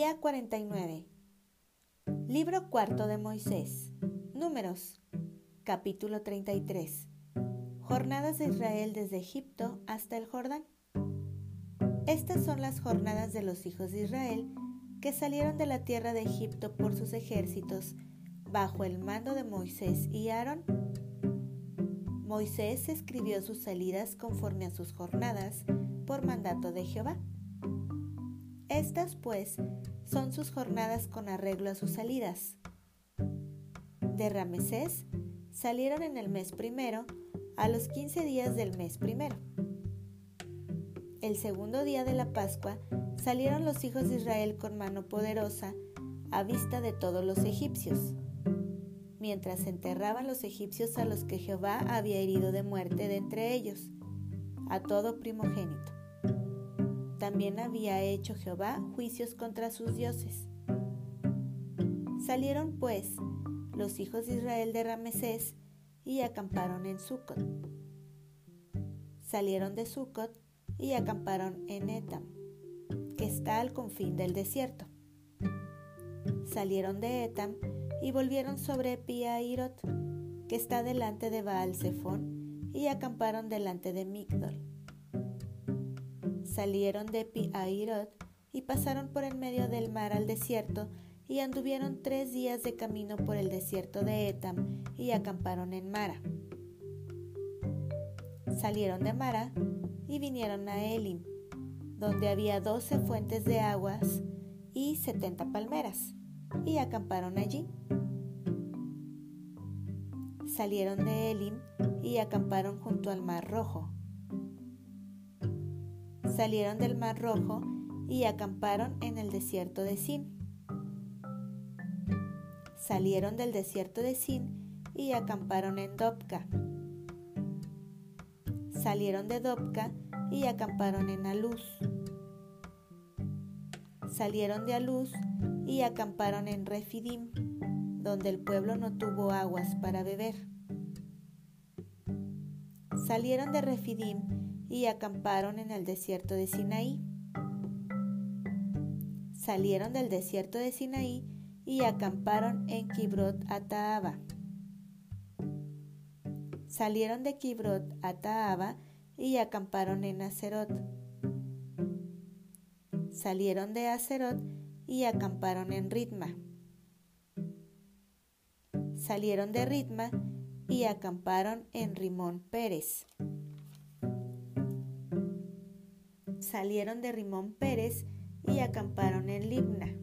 Día 49. Libro cuarto de Moisés. Números. Capítulo 33. Jornadas de Israel desde Egipto hasta el Jordán. Estas son las jornadas de los hijos de Israel que salieron de la tierra de Egipto por sus ejércitos bajo el mando de Moisés y Aarón. Moisés escribió sus salidas conforme a sus jornadas por mandato de Jehová. Estas, pues, son sus jornadas con arreglo a sus salidas. De Ramesés salieron en el mes primero a los quince días del mes primero. El segundo día de la Pascua salieron los hijos de Israel con mano poderosa a vista de todos los egipcios, mientras enterraban los egipcios a los que Jehová había herido de muerte de entre ellos, a todo primogénito. También había hecho Jehová juicios contra sus dioses. Salieron pues los hijos de Israel de Ramesés y acamparon en Sucot. Salieron de Sucot y acamparon en Etam, que está al confín del desierto. Salieron de Etam y volvieron sobre Piairot, que está delante de Baal Zephón, y acamparon delante de Migdol salieron de Pi-Airot y pasaron por el medio del mar al desierto y anduvieron tres días de camino por el desierto de Etam y acamparon en Mara. Salieron de Mara y vinieron a Elim, donde había doce fuentes de aguas y setenta palmeras, y acamparon allí. Salieron de Elim y acamparon junto al mar rojo salieron del Mar Rojo y acamparon en el desierto de Sin. Salieron del desierto de Sin y acamparon en Dopka. Salieron de Dopka y acamparon en Aluz. Salieron de Aluz y acamparon en Refidim, donde el pueblo no tuvo aguas para beber. Salieron de Refidim y acamparon en el desierto de Sinaí. Salieron del desierto de Sinaí y acamparon en Kibrot Ataaba. Salieron de Kibrot Ataaba y acamparon en Acerot. Salieron de Acerot y acamparon en Ritma. Salieron de Ritma y acamparon en Rimón Pérez. Salieron de Rimón Pérez y acamparon en Libna.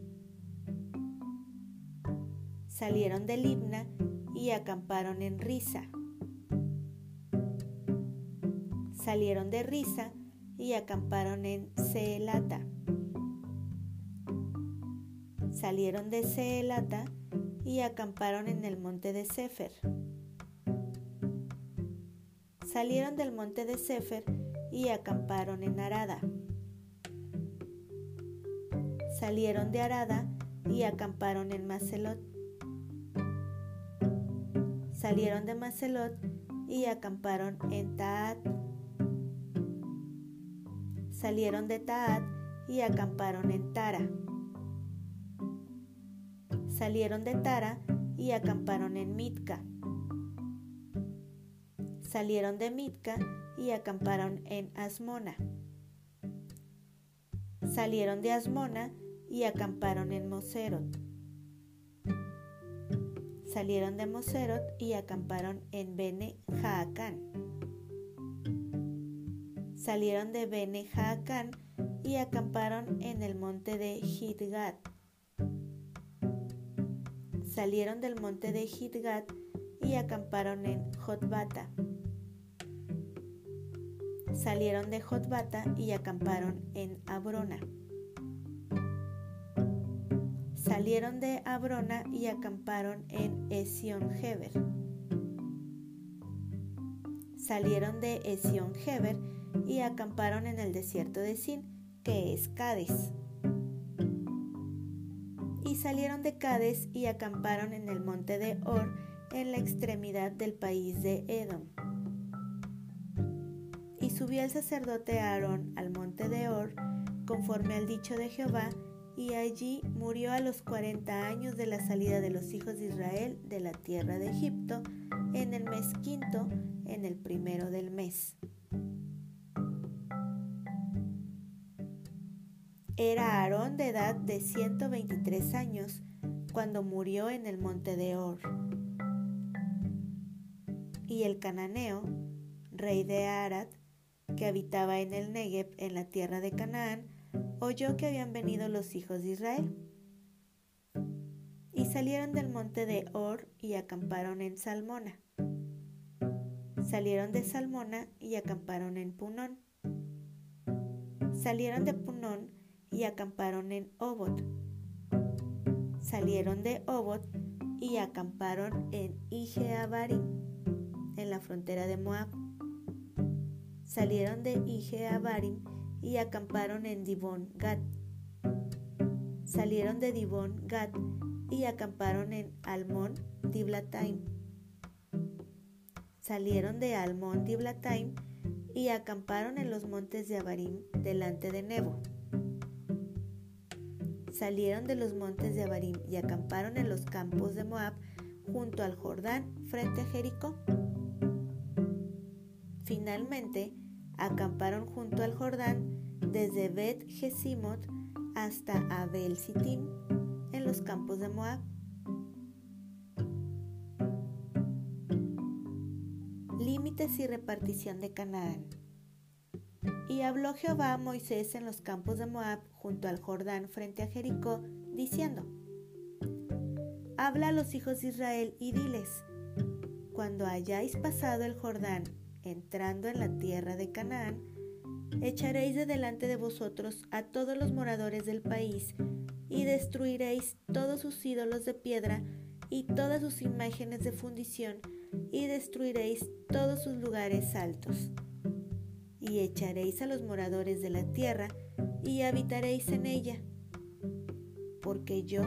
Salieron de Libna y acamparon en Risa. Salieron de Risa y acamparon en Ceelata. Salieron de Ceelata y acamparon en el monte de Sefer. Salieron del monte de Sefer y acamparon en Arada. Salieron de Arada y acamparon en Macelot. Salieron de Macelot y acamparon en Taat. Salieron de Taat y acamparon en Tara. Salieron de Tara y acamparon en Mitka. Salieron de Mitka y acamparon en Asmona. Salieron de Asmona y acamparon en Moserot. Salieron de Moserot y acamparon en Bene Jaacán. Salieron de Bene Jaacán y acamparon en el monte de Hidgat. Salieron del monte de Hidgat y acamparon en Jotbata salieron de Jotbata y acamparon en Abrona. Salieron de Abrona y acamparon en Esión Heber. Salieron de Esión Heber y acamparon en el desierto de Sin, que es Cádiz. Y salieron de Cádiz y acamparon en el monte de Or, en la extremidad del país de Edom. Subió el sacerdote Aarón al monte de Or, conforme al dicho de Jehová, y allí murió a los 40 años de la salida de los hijos de Israel de la tierra de Egipto, en el mes quinto, en el primero del mes. Era Aarón de edad de 123 años cuando murió en el monte de Or. Y el cananeo, rey de Arad, que habitaba en el Negev en la tierra de Canaán, oyó que habían venido los hijos de Israel. Y salieron del monte de Or y acamparon en Salmona. Salieron de Salmona y acamparon en Punón. Salieron de Punón y acamparon en Obot. Salieron de Obot y acamparon en Ijeabarim, en la frontera de Moab. Salieron de Ijeabarim y acamparon en Dibón Gad. Salieron de Dibón Gad y acamparon en Almón Diblataim. Salieron de Almón Diblataim y acamparon en los montes de Abarim delante de Nebo. Salieron de los montes de Abarim y acamparon en los campos de Moab junto al Jordán frente a Jericó. Finalmente, acamparon junto al Jordán desde Bet Gesimot hasta Abel Sittim en los campos de Moab. Límites y repartición de Canaán. Y habló Jehová a Moisés en los campos de Moab junto al Jordán frente a Jericó, diciendo, Habla a los hijos de Israel y diles, cuando hayáis pasado el Jordán entrando en la tierra de Canaán, echaréis de delante de vosotros a todos los moradores del país, y destruiréis todos sus ídolos de piedra y todas sus imágenes de fundición, y destruiréis todos sus lugares altos. Y echaréis a los moradores de la tierra, y habitaréis en ella, porque yo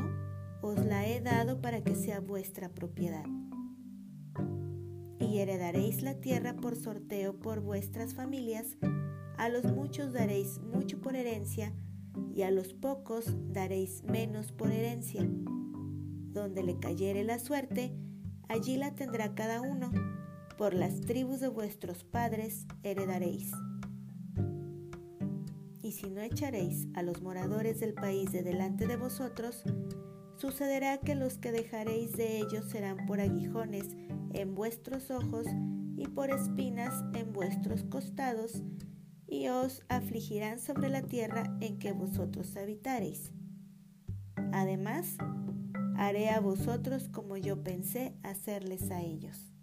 os la he dado para que sea vuestra propiedad y heredaréis la tierra por sorteo por vuestras familias, a los muchos daréis mucho por herencia, y a los pocos daréis menos por herencia. Donde le cayere la suerte, allí la tendrá cada uno, por las tribus de vuestros padres heredaréis. Y si no echaréis a los moradores del país de delante de vosotros, sucederá que los que dejaréis de ellos serán por aguijones en vuestros ojos y por espinas en vuestros costados, y os afligirán sobre la tierra en que vosotros habitareis. Además, haré a vosotros como yo pensé hacerles a ellos.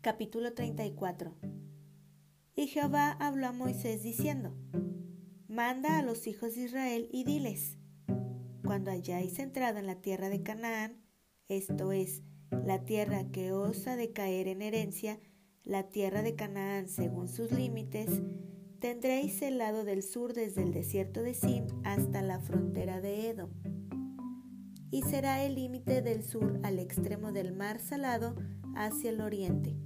Capítulo 34 Y Jehová habló a Moisés diciendo, Manda a los hijos de Israel y diles, cuando hayáis entrado en la tierra de Canaán, esto es, la tierra que os ha de caer en herencia, la tierra de Canaán según sus límites, tendréis el lado del sur desde el desierto de Sim hasta la frontera de Edom. Y será el límite del sur al extremo del mar salado hacia el oriente.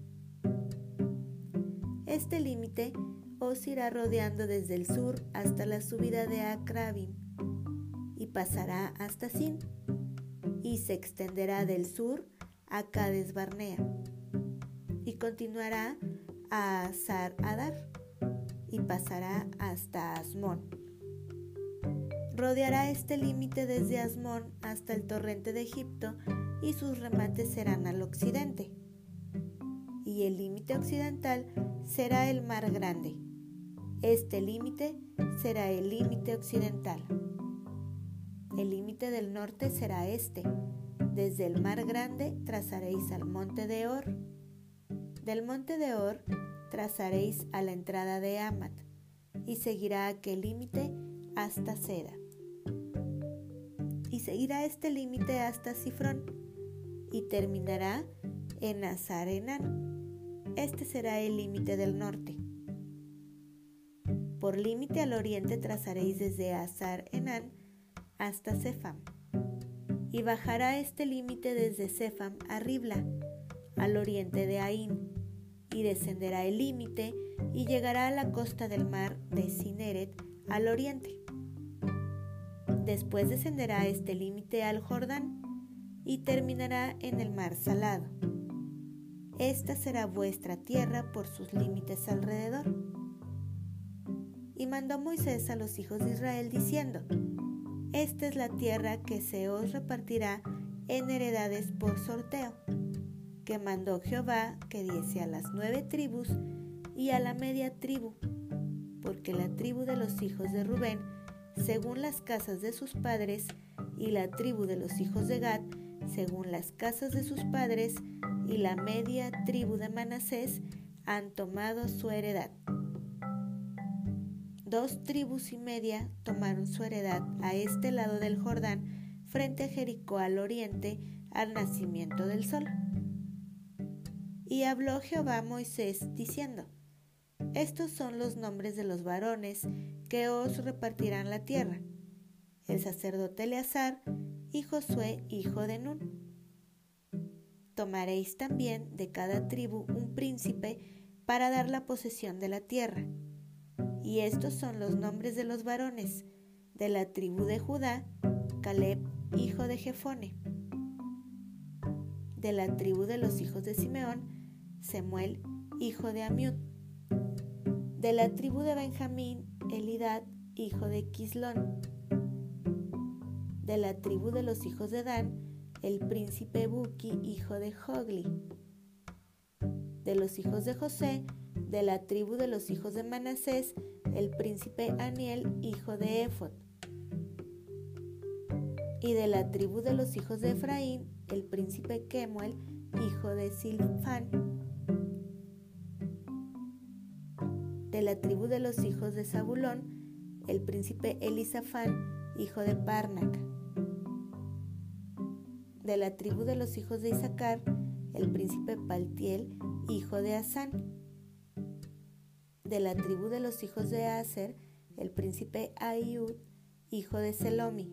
Este límite os irá rodeando desde el sur hasta la subida de Acrabim pasará hasta Sin y se extenderá del sur a Cades Barnea y continuará a Azar Adar y pasará hasta Asmón. Rodeará este límite desde Asmón hasta el torrente de Egipto y sus remates serán al occidente. Y el límite occidental será el mar grande. Este límite será el límite occidental. El límite del norte será este. Desde el mar grande trazaréis al monte de Or. Del monte de Or trazaréis a la entrada de Amat y seguirá aquel límite hasta Seda. Y seguirá este límite hasta Sifrón y terminará en Azarenán. Este será el límite del norte. Por límite al oriente trazaréis desde Azar Enán hasta Cefam, y bajará este límite desde Cefam a Ribla, al oriente de Ain, y descenderá el límite y llegará a la costa del mar de Cineret al oriente. Después descenderá este límite al Jordán y terminará en el mar salado. Esta será vuestra tierra por sus límites alrededor. Y mandó Moisés a los hijos de Israel diciendo, Esta es la tierra que se os repartirá en heredades por sorteo, que mandó Jehová que diese a las nueve tribus y a la media tribu, porque la tribu de los hijos de Rubén, según las casas de sus padres, y la tribu de los hijos de Gad, según las casas de sus padres, y la media tribu de Manasés han tomado su heredad. Dos tribus y media tomaron su heredad a este lado del Jordán, frente a Jericó al oriente, al nacimiento del sol. Y habló Jehová a Moisés, diciendo, Estos son los nombres de los varones que os repartirán la tierra, el sacerdote Eleazar y Josué, hijo de Nun tomaréis también de cada tribu un príncipe para dar la posesión de la tierra. Y estos son los nombres de los varones de la tribu de Judá, Caleb, hijo de Jefone. De la tribu de los hijos de Simeón, Semuel, hijo de Amiud. De la tribu de Benjamín, Elidad, hijo de Quislón. De la tribu de los hijos de Dan, el príncipe Buki, hijo de Jogli. De los hijos de José, de la tribu de los hijos de Manasés, el príncipe Aniel, hijo de Ephod. Y de la tribu de los hijos de Efraín, el príncipe Kemuel, hijo de Silfán. De la tribu de los hijos de Zabulón, el príncipe Elisafán, hijo de Parnac de la tribu de los hijos de Isaacar, el príncipe Paltiel, hijo de Asán. De la tribu de los hijos de Aser, el príncipe Ayud, hijo de Selomi.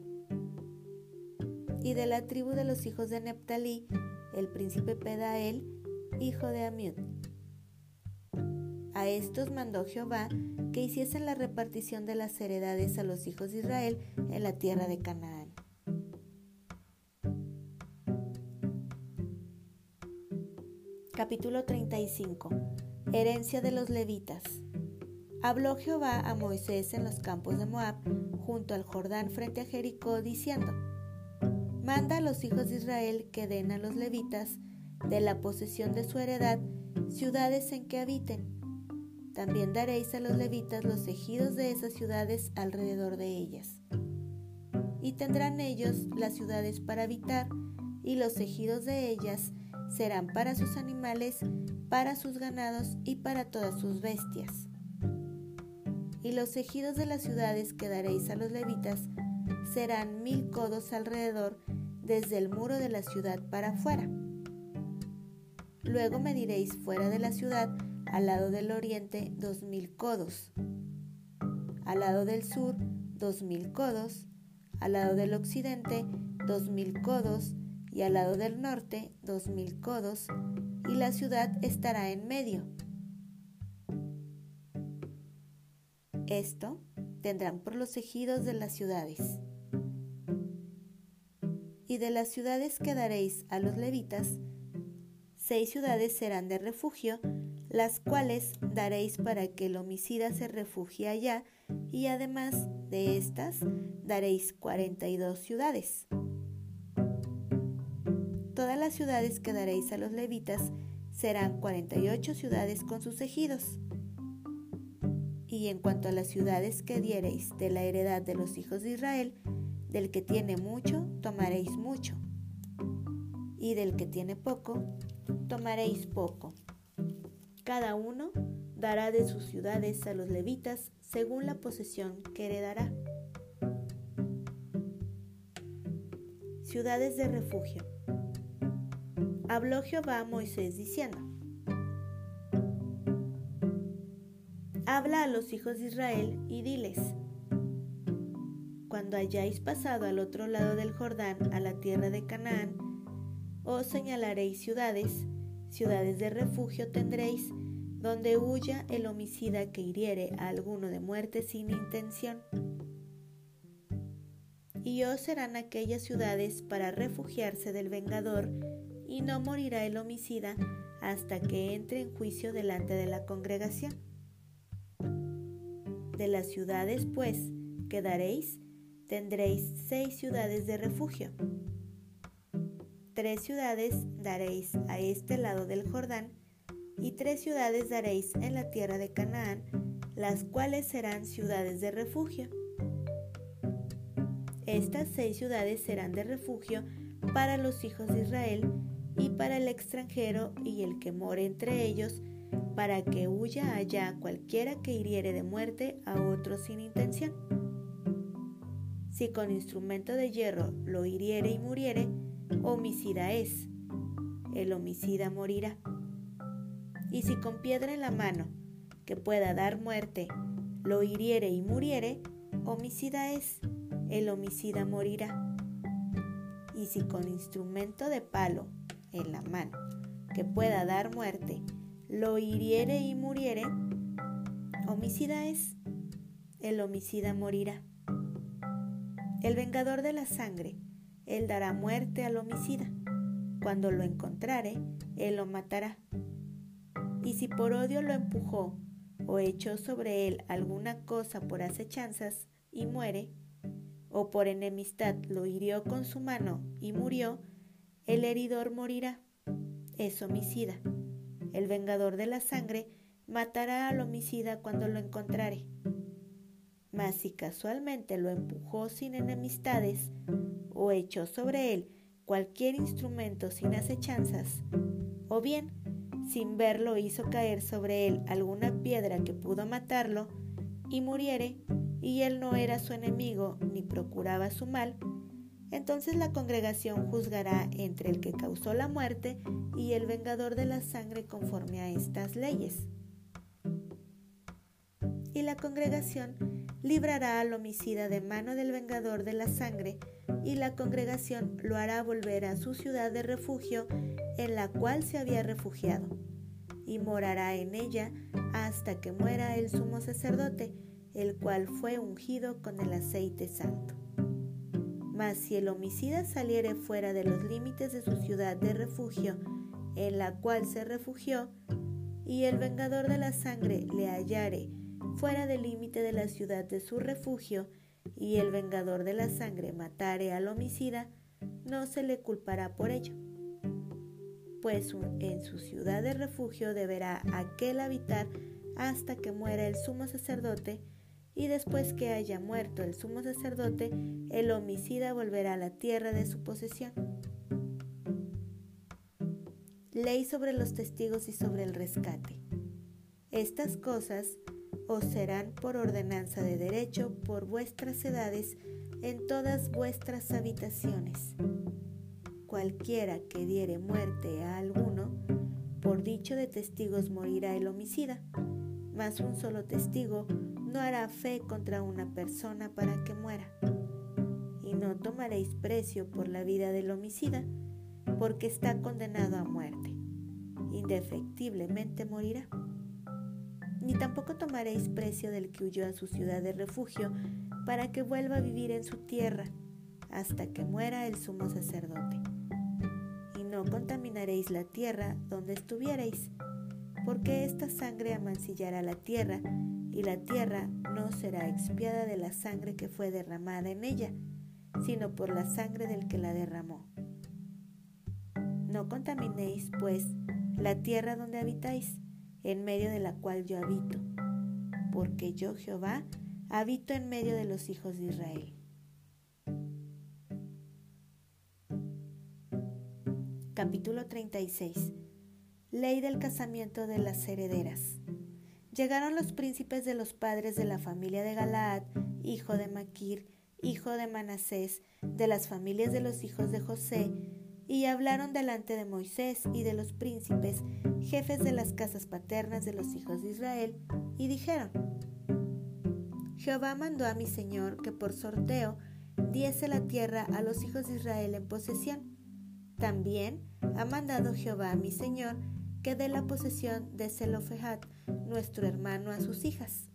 Y de la tribu de los hijos de Neptalí, el príncipe Pedael, hijo de Amiud. A estos mandó Jehová que hiciesen la repartición de las heredades a los hijos de Israel en la tierra de Canaán. Capítulo 35 Herencia de los levitas Habló Jehová a Moisés en los campos de Moab, junto al Jordán frente a Jericó, diciendo, Manda a los hijos de Israel que den a los levitas, de la posesión de su heredad, ciudades en que habiten. También daréis a los levitas los ejidos de esas ciudades alrededor de ellas. Y tendrán ellos las ciudades para habitar, y los ejidos de ellas serán para sus animales, para sus ganados y para todas sus bestias. Y los ejidos de las ciudades que daréis a los levitas serán mil codos alrededor desde el muro de la ciudad para afuera. Luego mediréis fuera de la ciudad al lado del oriente dos mil codos, al lado del sur dos mil codos, al lado del occidente dos mil codos, y al lado del norte dos mil codos, y la ciudad estará en medio. Esto tendrán por los ejidos de las ciudades. Y de las ciudades que daréis a los levitas, seis ciudades serán de refugio, las cuales daréis para que el homicida se refugie allá, y además de estas daréis cuarenta y dos ciudades todas las ciudades que daréis a los levitas serán 48 ciudades con sus ejidos. Y en cuanto a las ciudades que diereis de la heredad de los hijos de Israel, del que tiene mucho, tomaréis mucho. Y del que tiene poco, tomaréis poco. Cada uno dará de sus ciudades a los levitas según la posesión que heredará. Ciudades de refugio habló Jehová a Moisés diciendo, Habla a los hijos de Israel y diles, Cuando hayáis pasado al otro lado del Jordán a la tierra de Canaán, os señalaréis ciudades, ciudades de refugio tendréis, donde huya el homicida que hiriere a alguno de muerte sin intención. Y os serán aquellas ciudades para refugiarse del vengador, y no morirá el homicida hasta que entre en juicio delante de la congregación. De las ciudades, pues, que daréis, tendréis seis ciudades de refugio. Tres ciudades daréis a este lado del Jordán, y tres ciudades daréis en la tierra de Canaán, las cuales serán ciudades de refugio. Estas seis ciudades serán de refugio para los hijos de Israel y para el extranjero y el que more entre ellos, para que huya allá cualquiera que hiriere de muerte a otro sin intención. Si con instrumento de hierro lo hiriere y muriere, homicida es, el homicida morirá y si con piedra en la mano, que pueda dar muerte, lo hiriere y muriere, homicida es, el homicida morirá. Y si con instrumento de palo en la mano, que pueda dar muerte, lo hiriere y muriere, homicida es, el homicida morirá. El vengador de la sangre, él dará muerte al homicida. Cuando lo encontrare, él lo matará y si por odio lo empujó o echó sobre él alguna cosa por acechanzas y muere, o por enemistad lo hirió con su mano y murió, el heridor morirá. Es homicida. El vengador de la sangre matará al homicida cuando lo encontrare. Mas si casualmente lo empujó sin enemistades o echó sobre él cualquier instrumento sin acechanzas, o bien sin verlo hizo caer sobre él alguna piedra que pudo matarlo, y muriere, y él no era su enemigo ni procuraba su mal, entonces la congregación juzgará entre el que causó la muerte y el vengador de la sangre conforme a estas leyes. Y la congregación librará al homicida de mano del vengador de la sangre, y la congregación lo hará volver a su ciudad de refugio en la cual se había refugiado, y morará en ella hasta que muera el sumo sacerdote, el cual fue ungido con el aceite santo. Mas si el homicida saliere fuera de los límites de su ciudad de refugio, en la cual se refugió, y el vengador de la sangre le hallare fuera del límite de la ciudad de su refugio, y el vengador de la sangre matare al homicida, no se le culpará por ello. Pues en su ciudad de refugio deberá aquel habitar hasta que muera el sumo sacerdote, y después que haya muerto el sumo sacerdote, el homicida volverá a la tierra de su posesión. Ley sobre los testigos y sobre el rescate. Estas cosas os serán por ordenanza de derecho por vuestras edades en todas vuestras habitaciones cualquiera que diere muerte a alguno, por dicho de testigos morirá el homicida, mas un solo testigo no hará fe contra una persona para que muera. Y no tomaréis precio por la vida del homicida, porque está condenado a muerte. Indefectiblemente morirá. Ni tampoco tomaréis precio del que huyó a su ciudad de refugio, para que vuelva a vivir en su tierra, hasta que muera el sumo sacerdote no contaminaréis la tierra donde estuviereis, porque esta sangre amancillará la tierra, y la tierra no será expiada de la sangre que fue derramada en ella, sino por la sangre del que la derramó. No contaminéis, pues, la tierra donde habitáis, en medio de la cual yo habito, porque yo Jehová habito en medio de los hijos de Israel. Capítulo 36 Ley del casamiento de las herederas. Llegaron los príncipes de los padres de la familia de Galaad, hijo de Maquir, hijo de Manasés, de las familias de los hijos de José, y hablaron delante de Moisés y de los príncipes, jefes de las casas paternas de los hijos de Israel, y dijeron, Jehová mandó a mi Señor que por sorteo diese la tierra a los hijos de Israel en posesión también ha mandado Jehová mi Señor que dé la posesión de Zelofejat, nuestro hermano, a sus hijas.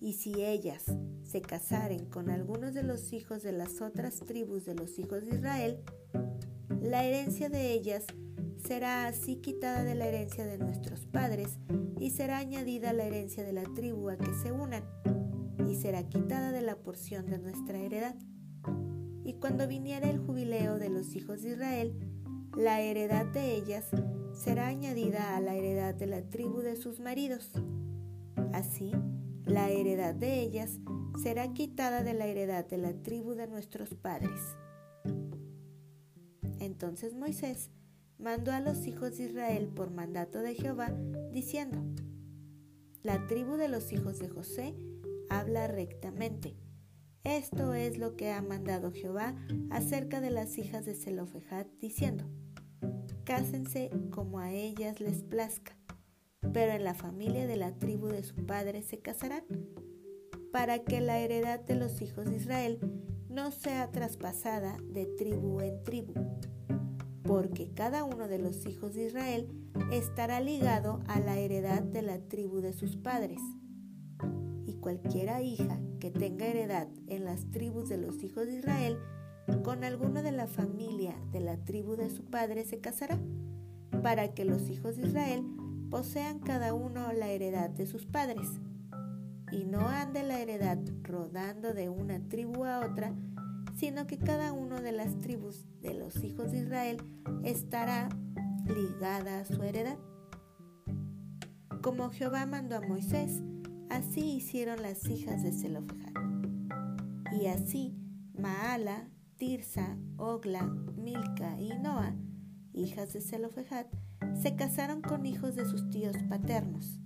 Y si ellas se casaren con algunos de los hijos de las otras tribus de los hijos de Israel, la herencia de ellas será así quitada de la herencia de nuestros padres y será añadida la herencia de la tribu a que se unan y será quitada de la porción de nuestra heredad. Y cuando viniera el jubileo de los hijos de Israel, la heredad de ellas será añadida a la heredad de la tribu de sus maridos. Así, la heredad de ellas será quitada de la heredad de la tribu de nuestros padres. Entonces Moisés mandó a los hijos de Israel por mandato de Jehová, diciendo, La tribu de los hijos de José habla rectamente. Esto es lo que ha mandado Jehová acerca de las hijas de Zelofejad, diciendo, Cásense como a ellas les plazca, pero en la familia de la tribu de su padre se casarán, para que la heredad de los hijos de Israel no sea traspasada de tribu en tribu porque cada uno de los hijos de Israel estará ligado a la heredad de la tribu de sus padres. Y cualquiera hija que tenga heredad en las tribus de los hijos de Israel, con alguno de la familia de la tribu de su padre se casará, para que los hijos de Israel posean cada uno la heredad de sus padres, y no ande la heredad rodando de una tribu a otra, sino que cada uno de las tribus de los hijos de Israel estará ligada a su heredad. Como Jehová mandó a Moisés, así hicieron las hijas de Zelofejad. Y así Maala, Tirsa, Ogla, Milca y Noa, hijas de Zelofejad, se casaron con hijos de sus tíos paternos.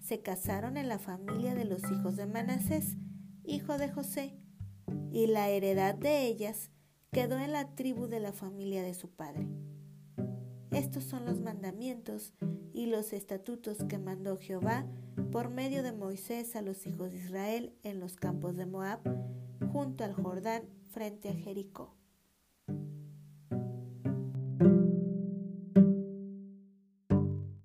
Se casaron en la familia de los hijos de Manasés, hijo de José, y la heredad de ellas quedó en la tribu de la familia de su padre. Estos son los mandamientos y los estatutos que mandó Jehová por medio de Moisés a los hijos de Israel en los campos de Moab, junto al Jordán, frente a Jericó.